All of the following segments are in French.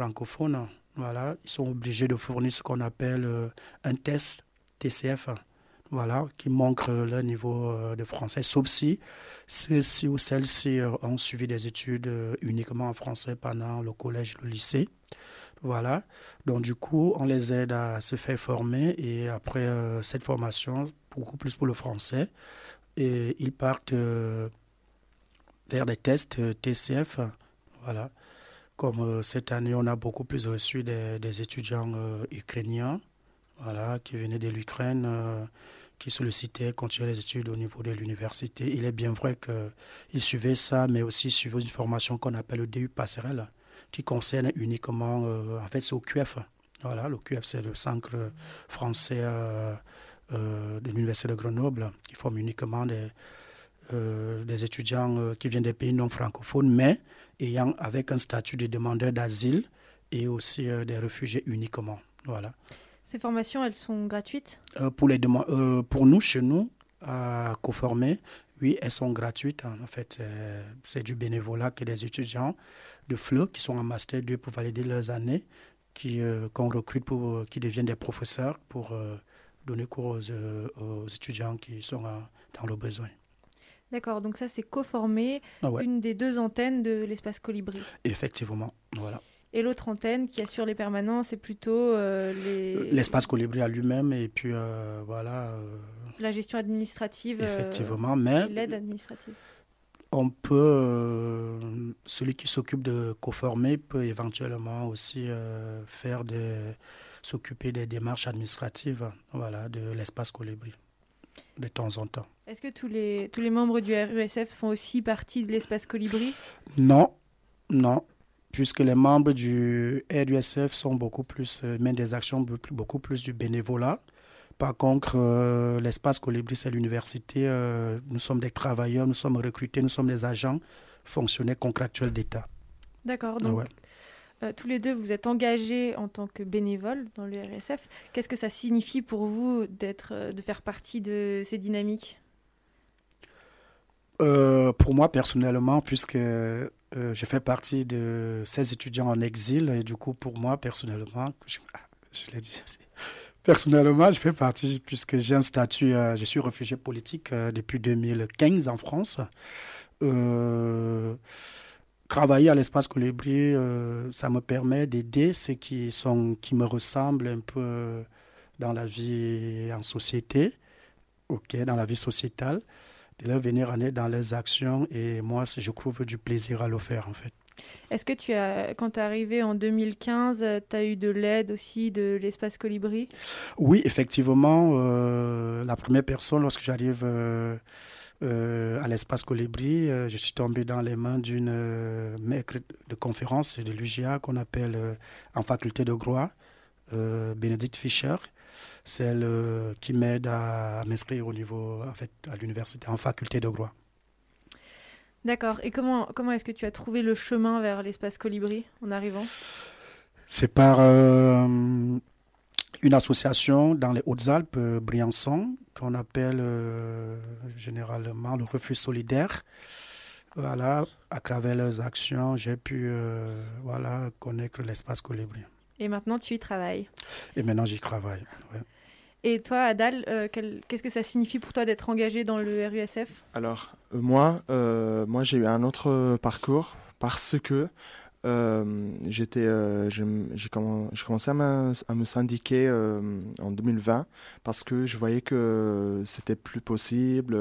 francophones, voilà, ils sont obligés de fournir ce qu'on appelle un test TCF voilà, qui montrent leur niveau de français, sauf si ceux-ci ou celles-ci ont suivi des études uniquement en français pendant le collège le lycée. Voilà. Donc, du coup, on les aide à se faire former et après euh, cette formation, beaucoup plus pour le français, et ils partent euh, vers des tests euh, TCF. Voilà. Comme cette année, on a beaucoup plus reçu des, étudiants ukrainiens voilà, qui venaient de l'Ukraine, qui sollicitaient continuer les études au niveau de l'université. Il est bien vrai qu'ils suivaient ça, mais aussi suivaient une formation qu'on appelle le DU passerelle qui concerne uniquement, euh, en fait, c'est au QF. Voilà, le QF, c'est le centre français euh, euh, de l'Université de Grenoble, qui forme uniquement des, des étudiants qui viennent des pays non francophones, mais ayant avec un statut de demandeur d'asile et aussi des réfugiés uniquement. Voilà. Ces formations, elles sont gratuites? Pour, les pour nous, chez nous, à Coformé, oui, elles sont gratuites. En fait, c'est du bénévolat que des étudiants de FLE qui sont en Master 2 pour valider leurs années, euh, qu'on recrute pour, euh, qui deviennent des professeurs pour euh, donner cours aux, étudiants qui sont dans le besoin. D'accord, donc ça c'est co-formé, ah une des deux antennes de l'espace Colibri. Effectivement, voilà. Et l'autre antenne qui assure les permanents, c'est plutôt les... L'espace Colibri à lui-même et puis voilà. La gestion administrative. Effectivement, mais... L'aide administrative on peut, euh, celui qui s'occupe de conformer peut éventuellement aussi euh, faire des, s'occuper des démarches administratives voilà, de l'espace colibri de temps en temps. Est-ce que tous les, tous les membres du RUSF font aussi partie de l'espace colibri? Non, non, puisque les membres du RUSF sont beaucoup plus, euh, mènent des actions beaucoup plus du bénévolat. Par contre, euh, l'espace Colibri, c'est l'université. Euh, nous sommes des travailleurs, nous sommes recrutés, nous sommes des agents fonctionnaires contractuels d'État. D'accord. Donc, euh, tous les deux, vous êtes engagés en tant que bénévoles dans le RSF. Qu'est-ce que ça signifie pour vous d'être, de faire partie de ces dynamiques? Pour moi, personnellement, puisque je fais partie de ces étudiants en exil, et du coup, pour moi, personnellement, je, l'ai dit, Personnellement, je fais partie, puisque j'ai un statut, euh, je suis réfugié politique euh, depuis 2015 en France. Euh, travailler à l'espace Colibri, ça me permet d'aider ceux qui, sont, qui me ressemblent un peu dans la vie en société, ok, dans la vie sociétale, de leur venir en aide dans leurs actions et moi, je trouve du plaisir à le faire en fait. Est-ce que tu as, quand tu es arrivé en 2015, tu as eu de l'aide aussi de l'espace Colibri? Oui, effectivement. Euh, la première personne, lorsque j'arrive euh, euh, à l'espace Colibri, je suis tombé dans les mains d'une maître de conférence de l'UGA qu'on appelle en faculté de droit, Bénédicte Fischer. C'est elle qui m'aide à m'inscrire au niveau, en fait, à l'université en faculté de droit. D'accord. Et comment, comment est-ce que tu as trouvé le chemin vers l'espace Colibri en arrivant? C'est par euh, une association dans les Hautes-Alpes, euh, Briançon, qu'on appelle euh, généralement le refuge solidaire. Voilà, à travers leurs actions, j'ai pu voilà, connaître l'espace Colibri. Et maintenant, tu y travailles Et maintenant, j'y travaille. Et toi, Adal, euh, qu'est-ce que ça signifie pour toi d'être engagé dans le RUSF Alors, euh, moi, euh, moi j'ai eu un autre parcours parce que j'étais, j'ai commencé à me, à me syndiquer en 2020 parce que je voyais que c'était plus possible.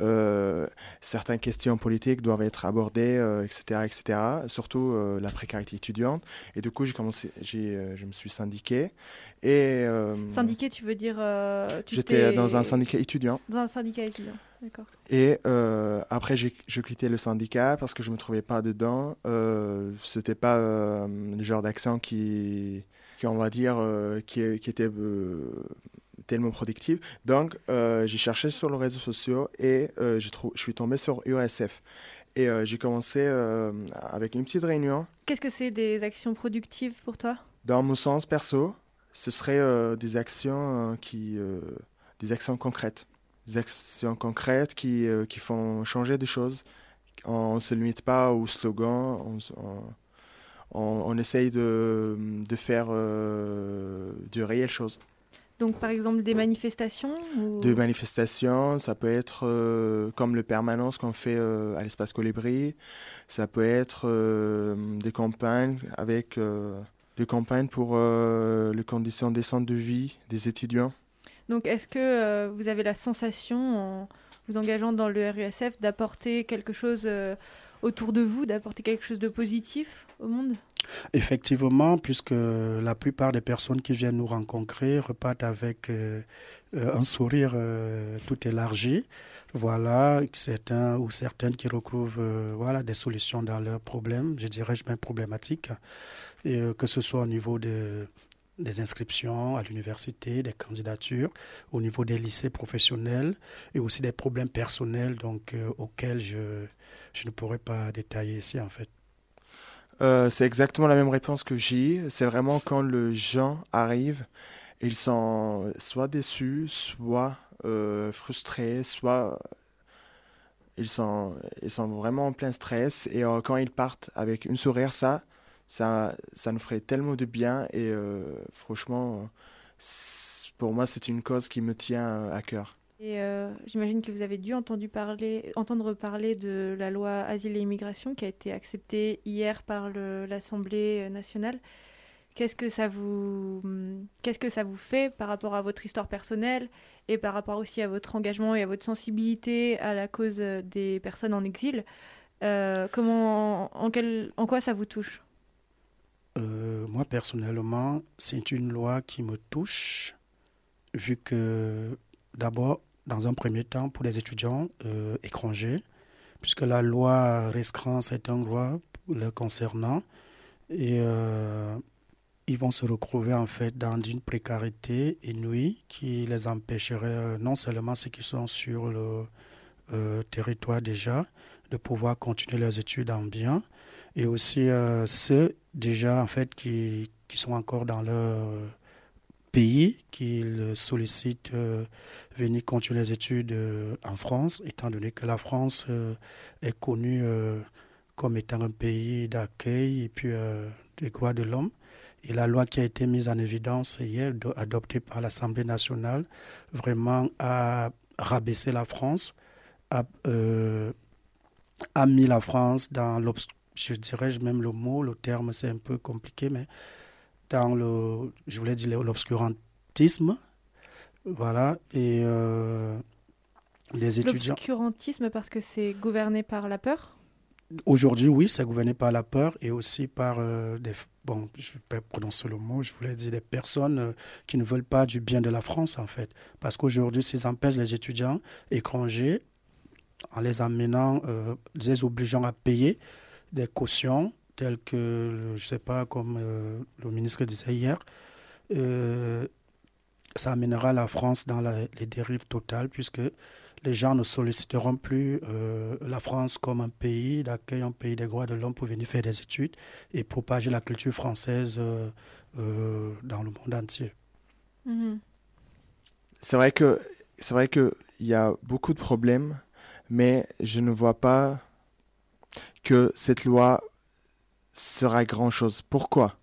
Euh, certaines questions politiques doivent être abordées, etc., etc. Surtout la précarité étudiante. Et du coup, j'ai commencé, j'ai, je me suis syndiqué et, euh, syndiqué, tu veux dire euh, J'étais dans un syndicat étudiant. Dans un syndicat étudiant. Et euh, après, j'ai quitté le syndicat parce que je ne me trouvais pas dedans. Euh, C'était pas le genre d'action qui, qui, on va dire, qui, qui, était tellement productive. Donc, j'ai cherché sur les réseaux sociaux et je, je suis tombé sur USF. Et j'ai commencé avec une petite réunion. Qu'est-ce que c'est des actions productives pour toi? Dans mon sens perso, ce serait euh, des actions euh, qui, euh, des actions concrètes, actions concrètes qui, qui font changer des choses. On ne se limite pas au slogan, on, on, essaye de, de faire de réelles choses. Donc par exemple des manifestations Des manifestations, ça peut être comme le permanence qu'on fait à l'espace Colibri, ça peut être des campagnes avec des campagnes pour les conditions décentes de vie des étudiants. Donc est-ce que vous avez la sensation en vous engageant dans le RUSF d'apporter quelque chose autour de vous, d'apporter quelque chose de positif au monde? Effectivement, puisque la plupart des personnes qui viennent nous rencontrer repartent avec euh, euh, un sourire euh, tout élargi. Voilà, certains ou certaines qui retrouvent voilà, des solutions dans leurs problèmes, je dirais même problématiques, que ce soit au niveau de, des inscriptions à l'université, des candidatures, au niveau des lycées professionnels et aussi des problèmes personnels donc, auxquels je, je ne pourrais pas détailler ici en fait. Euh, c'est exactement la même réponse que j'ai. C'est vraiment quand les gens arrivent, ils sont soit déçus, soit euh, frustrés, soit ils sont, ils sont vraiment en plein stress. Et euh, quand ils partent avec une sourire, ça, ça, ça nous ferait tellement de bien. Et franchement, pour moi, c'est une cause qui me tient à cœur. Et euh, j'imagine que vous avez dû entendre parler de la loi Asile et Immigration qui a été acceptée hier par l'Assemblée nationale. Qu'est-ce que ça vous, qu'est-ce que ça vous fait par rapport à votre histoire personnelle et par rapport aussi à votre engagement et à votre sensibilité à la cause des personnes en exil? Euh, Comment, en quoi ça vous touche? Euh, Moi personnellement, c'est une loi qui me touche vu que d'abord dans un premier temps pour les étudiants euh, étrangers, puisque la loi restreint certains droits le concernant. Et euh, ils vont se retrouver en fait dans une précarité inouïe qui les empêcherait non seulement ceux qui sont sur le territoire déjà de pouvoir continuer leurs études en bien, et aussi ceux déjà en fait qui, qui sont encore dans leur pays qu'il sollicite euh, venir continuer les études euh, en France, étant donné que la France euh, est connue comme étant un pays d'accueil et puis des droits de l'homme. Et la loi qui a été mise en évidence hier, adoptée par l'Assemblée nationale, vraiment a rabaissé la France, a, a mis la France dans l'obscurité je dirais même le mot, le terme, c'est un peu compliqué, mais dans le, je voulais dire l'obscurantisme, voilà, et euh, les étudiants. L'obscurantisme parce que c'est gouverné par la peur? Aujourd'hui, oui, c'est gouverné par la peur et aussi par euh, des. Bon, je ne vais pas prononcer le mot, je voulais dire des personnes euh, qui ne veulent pas du bien de la France, en fait. Parce qu'aujourd'hui, s'ils empêchent les étudiants étrangers, en les amenant, les obligeant à payer des cautions, tel que, je ne sais pas, comme euh, le ministre disait hier, euh, ça amènera la France dans les dérives totales, puisque les gens ne solliciteront plus euh, la France comme un pays d'accueil, un pays des droits de l'homme pour venir faire des études et propager la culture française dans le monde entier. Mm-hmm. C'est vrai que c'est vrai qu'il y a beaucoup de problèmes, mais je ne vois pas que cette loi sera grand chose. Pourquoi?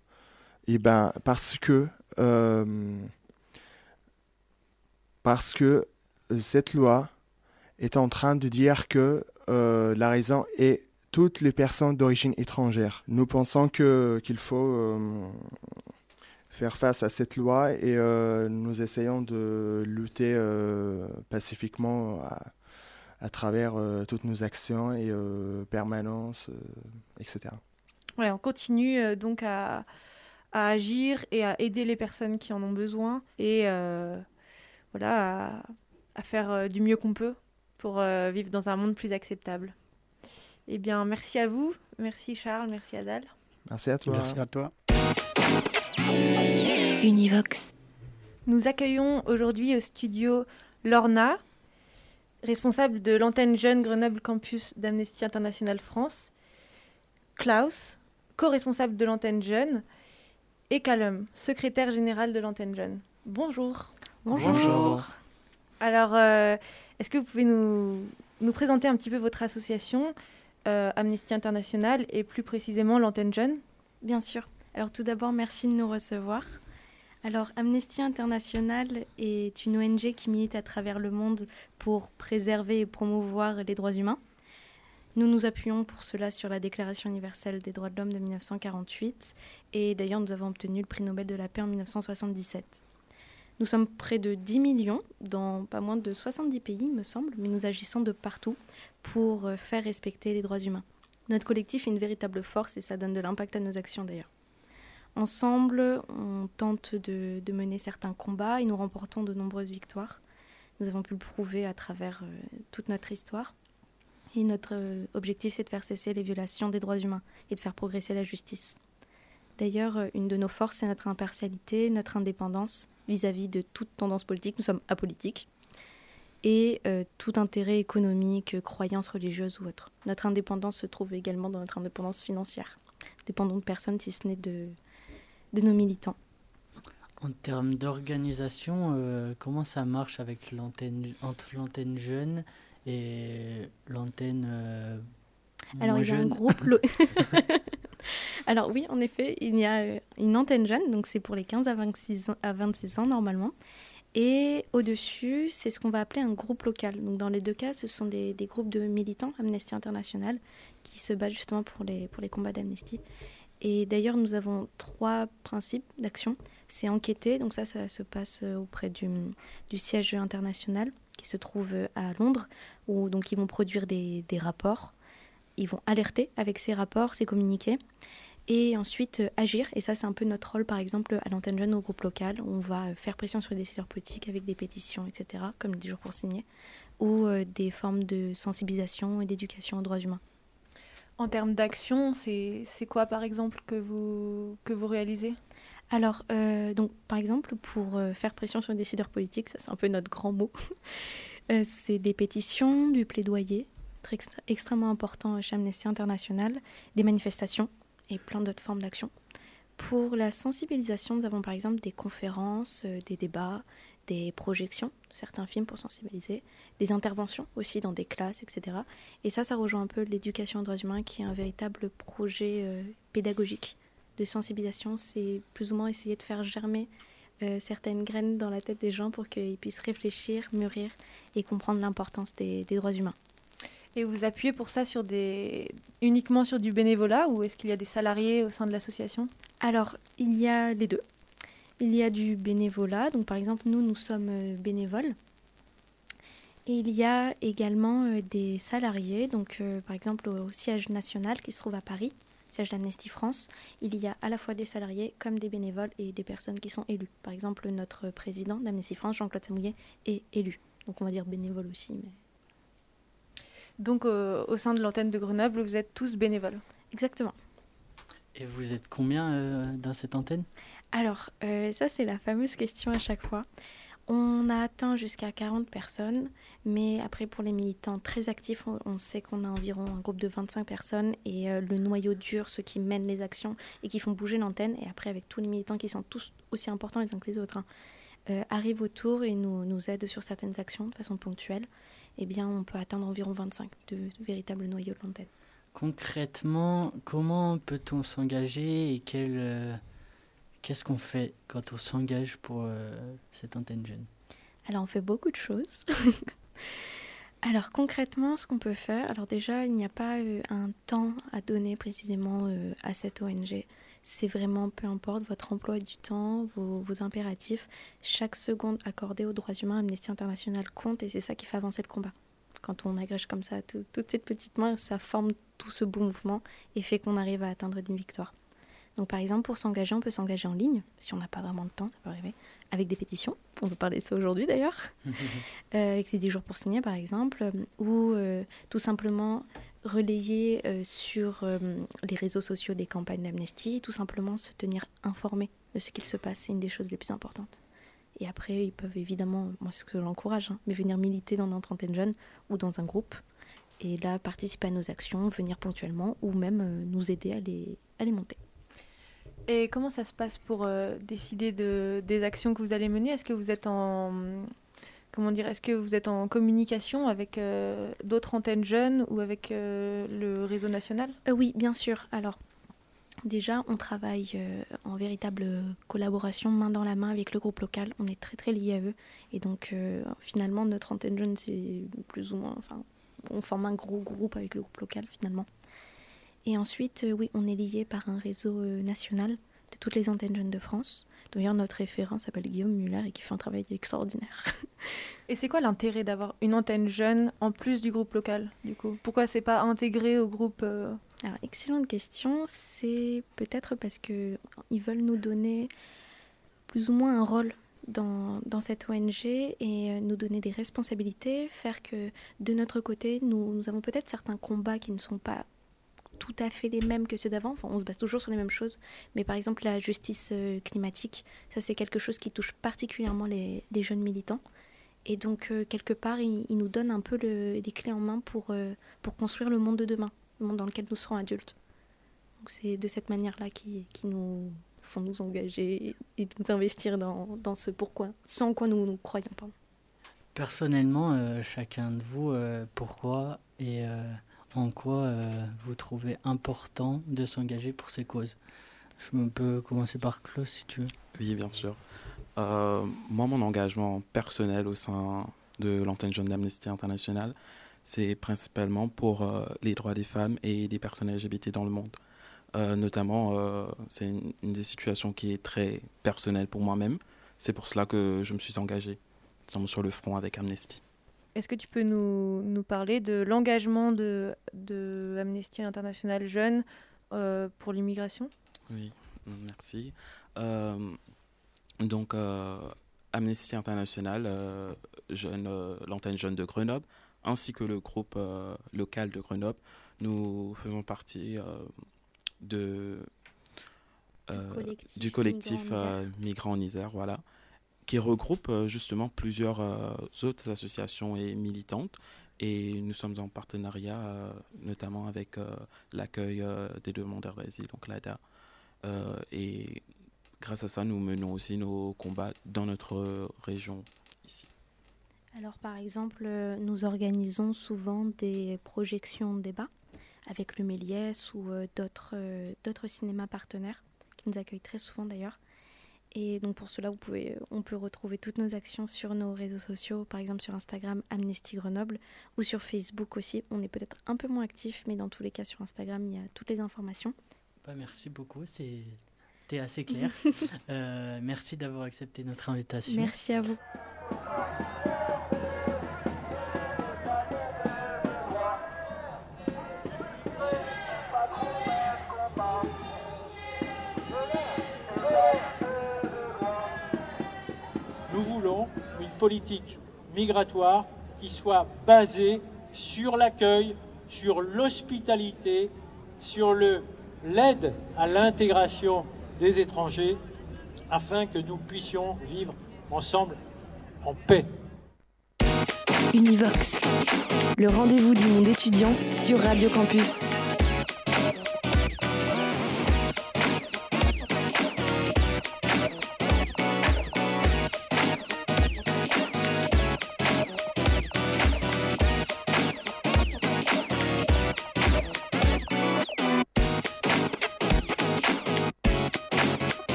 Eh ben parce que euh, parce que cette loi est en train de dire que euh, la raison est toutes les personnes d'origine étrangère. Nous pensons que qu'il faut euh, faire face à cette loi et nous essayons de lutter pacifiquement à travers toutes nos actions et permanences, etc. Ouais, on continue euh, donc à, agir et à aider les personnes qui en ont besoin et euh, voilà, à, faire euh, du mieux qu'on peut pour vivre dans un monde plus acceptable. Eh bien, merci à vous. Merci Charles, merci Adal. Merci à toi. Merci à toi. Univox. Nous accueillons aujourd'hui au studio Lorna, responsable de l'antenne jeune Grenoble Campus d'Amnesty International France, Klaus, co-responsable de l'antenne jeune, et Calum, secrétaire général de l'antenne jeune. Bonjour. Bonjour. Alors, euh, est-ce que vous pouvez nous, nous, présenter un petit peu votre association, euh, Amnesty International, et plus précisément l'antenne jeune? Bien sûr. Alors tout d'abord, merci de nous recevoir. Alors Amnesty International est une ONG qui milite à travers le monde pour préserver et promouvoir les droits humains. Nous nous appuyons pour cela sur la Déclaration universelle des droits de l'homme de 1948 et d'ailleurs nous avons obtenu le prix Nobel de la paix en 1977. Nous sommes près de 10 millions dans pas moins de 70 pays, me semble, mais nous agissons de partout pour faire respecter les droits humains. Notre collectif est une véritable force et ça donne de l'impact à nos actions d'ailleurs. Ensemble, on tente de, mener certains combats et nous remportons de nombreuses victoires. Nous avons pu le prouver à travers euh, toute notre histoire. Et notre euh, objectif, c'est de faire cesser les violations des droits humains et de faire progresser la justice. D'ailleurs, euh, une de nos forces, c'est notre impartialité, notre indépendance vis-à-vis de toute tendance politique. Nous sommes apolitiques. Et tout intérêt économique, croyance religieuse ou autre. Notre indépendance se trouve également dans notre indépendance financière. Dépendons de personne, si ce n'est de, de nos militants. En termes d'organisation, comment ça marche avec l'antenne, entre l'antenne jeune et l'antenne. Euh, Alors, il y a un groupe. Alors, oui, en effet, il y a euh, une antenne jeune, donc c'est pour les 15 à 26 ans, à 26 ans normalement. Et au-dessus, c'est ce qu'on va appeler un groupe local. Donc, dans les deux cas, ce sont des, des groupes de militants Amnesty International qui se battent justement pour les, pour les combats d'Amnesty. Et d'ailleurs, nous avons trois principes d'action. C'est enquêter, donc ça, ça se passe euh, auprès du, siège international qui se trouve à Londres, où donc ils vont produire des, des rapports, ils vont alerter avec ces rapports, ces communiqués, et ensuite euh, agir. Et ça, c'est un peu notre rôle, par exemple, à l'antenne jeune au groupe local, où on va faire pression sur les décideurs politiques avec des pétitions, etc., comme 10 jours pour signer, ou euh, des formes de sensibilisation et d'éducation aux droits humains. En termes d'action, c'est quoi, par exemple, que vous, que vous réalisez? Alors, euh, donc, par exemple, pour euh, faire pression sur les décideurs politiques, ça c'est un peu notre grand mot, euh, c'est des pétitions, du plaidoyer, très extrêmement important chez Amnesty International, des manifestations et plein d'autres formes d'action. Pour la sensibilisation, nous avons par exemple des conférences, des débats, des projections, certains films pour sensibiliser, des interventions aussi dans des classes, etc. Et ça, ça rejoint un peu l'éducation aux droits humains qui est un véritable projet pédagogique de sensibilisation, c'est plus ou moins essayer de faire germer euh, certaines graines dans la tête des gens pour qu'ils puissent réfléchir, mûrir et comprendre l'importance des, droits humains. Et vous appuyez pour ça sur des... uniquement sur du bénévolat ou est-ce qu'il y a des salariés au sein de l'association? Alors, il y a les deux. Il y a du bénévolat, donc par exemple, nous, nous sommes euh, bénévoles. Et il y a également euh, des salariés, donc par exemple au siège national qui se trouve à Paris siège d'Amnesty France, il y a à la fois des salariés comme des bénévoles et des personnes qui sont élues. Par exemple, notre président d'Amnesty France, Jean-Claude Samouillet, est élu. Donc on va dire bénévole aussi. Mais... Donc euh, au sein de l'antenne de Grenoble, vous êtes tous bénévoles Exactement. Et vous êtes combien euh, dans cette antenne? Alors, euh, ça c'est la fameuse question à chaque fois. On a atteint jusqu'à 40 personnes, mais après pour les militants très actifs, on, sait qu'on a environ un groupe de 25 personnes et euh, le noyau dur, ceux qui mènent les actions et qui font bouger l'antenne, et après avec tous les militants qui sont tous aussi importants les uns que les autres, hein, euh, arrivent autour et nous, nous aident sur certaines actions de façon ponctuelle, eh bien on peut atteindre environ 25 de, véritables noyaux de l'antenne. Concrètement, comment peut-on s'engager et quel... Qu'est-ce qu'on fait quand on s'engage pour euh, cette antenne jeune? Alors on fait beaucoup de choses. alors concrètement, ce qu'on peut faire, alors déjà, il n'y a pas euh, un temps à donner précisément euh, à cette ONG. C'est vraiment, peu importe votre emploi du temps, vos, impératifs, chaque seconde accordée aux droits humains, Amnesty International compte et c'est ça qui fait avancer le combat. Quand on agrège comme ça toutes ces petites mains, ça forme tout ce beau mouvement et fait qu'on arrive à atteindre des victoires. Donc par exemple, pour s'engager, on peut s'engager en ligne, si on n'a pas vraiment de temps, ça peut arriver, avec des pétitions, on peut parler de ça aujourd'hui d'ailleurs, euh, avec les 10 jours pour signer par exemple, ou euh, tout simplement relayer euh, sur les réseaux sociaux des campagnes d'amnesty, tout simplement se tenir informé de ce qu'il se passe, c'est une des choses les plus importantes. Et après, ils peuvent évidemment, moi c'est ce que j'encourage, hein, mais venir militer dans antenne jeune ou dans un groupe, et là participer à nos actions, venir ponctuellement, ou même nous aider à les, à les monter. Et comment ça se passe pour euh, décider de, des actions que vous allez mener? Est-ce que vous êtes en comment dire Est-ce que vous êtes en communication avec euh, d'autres antennes jeunes ou avec euh, le réseau national? Oui, bien sûr. Alors, Déjà, on travaille en véritable collaboration, main dans la main avec le groupe local. On est très très liés à eux. Et donc, finalement, notre antenne jeune, c'est plus ou moins. Enfin, on forme un gros groupe avec le groupe local, finalement. Et ensuite, euh, oui, on est lié par un réseau national de toutes les antennes jeunes de France. D'ailleurs, notre référent s'appelle Guillaume Muller et qui fait un travail extraordinaire. Et c'est quoi l'intérêt d'avoir une antenne jeune en plus du groupe local, du coup? Pourquoi c'est pas intégré au groupe alors, excellente question. C'est peut-être parce qu'ils veulent nous donner plus ou moins un rôle dans, dans, cette ONG et euh, nous donner des responsabilités, faire que de notre côté, nous, nous avons peut-être certains combats qui ne sont pas tout à fait les mêmes que ceux d'avant. Enfin, on se base toujours sur les mêmes choses. Mais par exemple, la justice euh, climatique, ça c'est quelque chose qui touche particulièrement les, jeunes militants. Et donc, euh, quelque part, ils il nous donnent un peu le, les clés en main pour, pour construire le monde de demain monde dans lequel nous serons adultes. Donc c'est de cette manière-là qui, qui, nous font nous engager et nous investir dans, dans ce pourquoi, sans quoi nous nous croyons. pas. Personnellement, euh, chacun de vous, euh, pourquoi et euh, en quoi vous trouvez important de s'engager pour ces causes? Je peux commencer par Claude si tu veux. Oui, bien sûr. moi, mon engagement personnel au sein de l'antenne jeune d'Amnesty International, c'est principalement pour euh, les droits des femmes et des personnes LGBT dans le monde. Euh, notamment, euh, c'est une, des situations qui est très personnelle pour moi-même. C'est pour cela que je me suis engagé sur le front avec Amnesty. Est-ce que tu peux nous, nous parler de l'engagement de, de, Amnesty International Jeunes pour l'immigration? Oui, merci. donc, Amnesty International, l'antenne jeune de Grenoble, ainsi que le groupe euh, local de Grenoble. Nous faisons partie euh, de, du collectif, euh, Migrants en Isère, voilà, qui regroupe justement plusieurs autres associations et militantes. Et nous sommes en partenariat notamment avec l'accueil des demandeurs d'asile, donc l'ADA. et grâce à ça, nous menons aussi nos combats dans notre région alors par exemple, euh, nous organisons souvent des projections de débat avec le Méliès ou euh, euh, d'autres cinémas partenaires qui nous accueillent très souvent d'ailleurs. Et donc pour cela, vous pouvez, on peut retrouver toutes nos actions sur nos réseaux sociaux, par exemple sur Instagram Amnesty Grenoble ou sur Facebook aussi. On est peut-être un peu moins actif, mais dans tous les cas sur Instagram, il y a toutes les informations. Bah, merci beaucoup, c'était assez clair. merci d'avoir accepté notre invitation. Merci à vous. Politique migratoire qui soit basée sur l'accueil, sur l'hospitalité, sur l'aide à l'intégration des étrangers, afin que nous puissions vivre ensemble en paix. Univox, le rendez-vous du monde étudiant sur Radio Campus.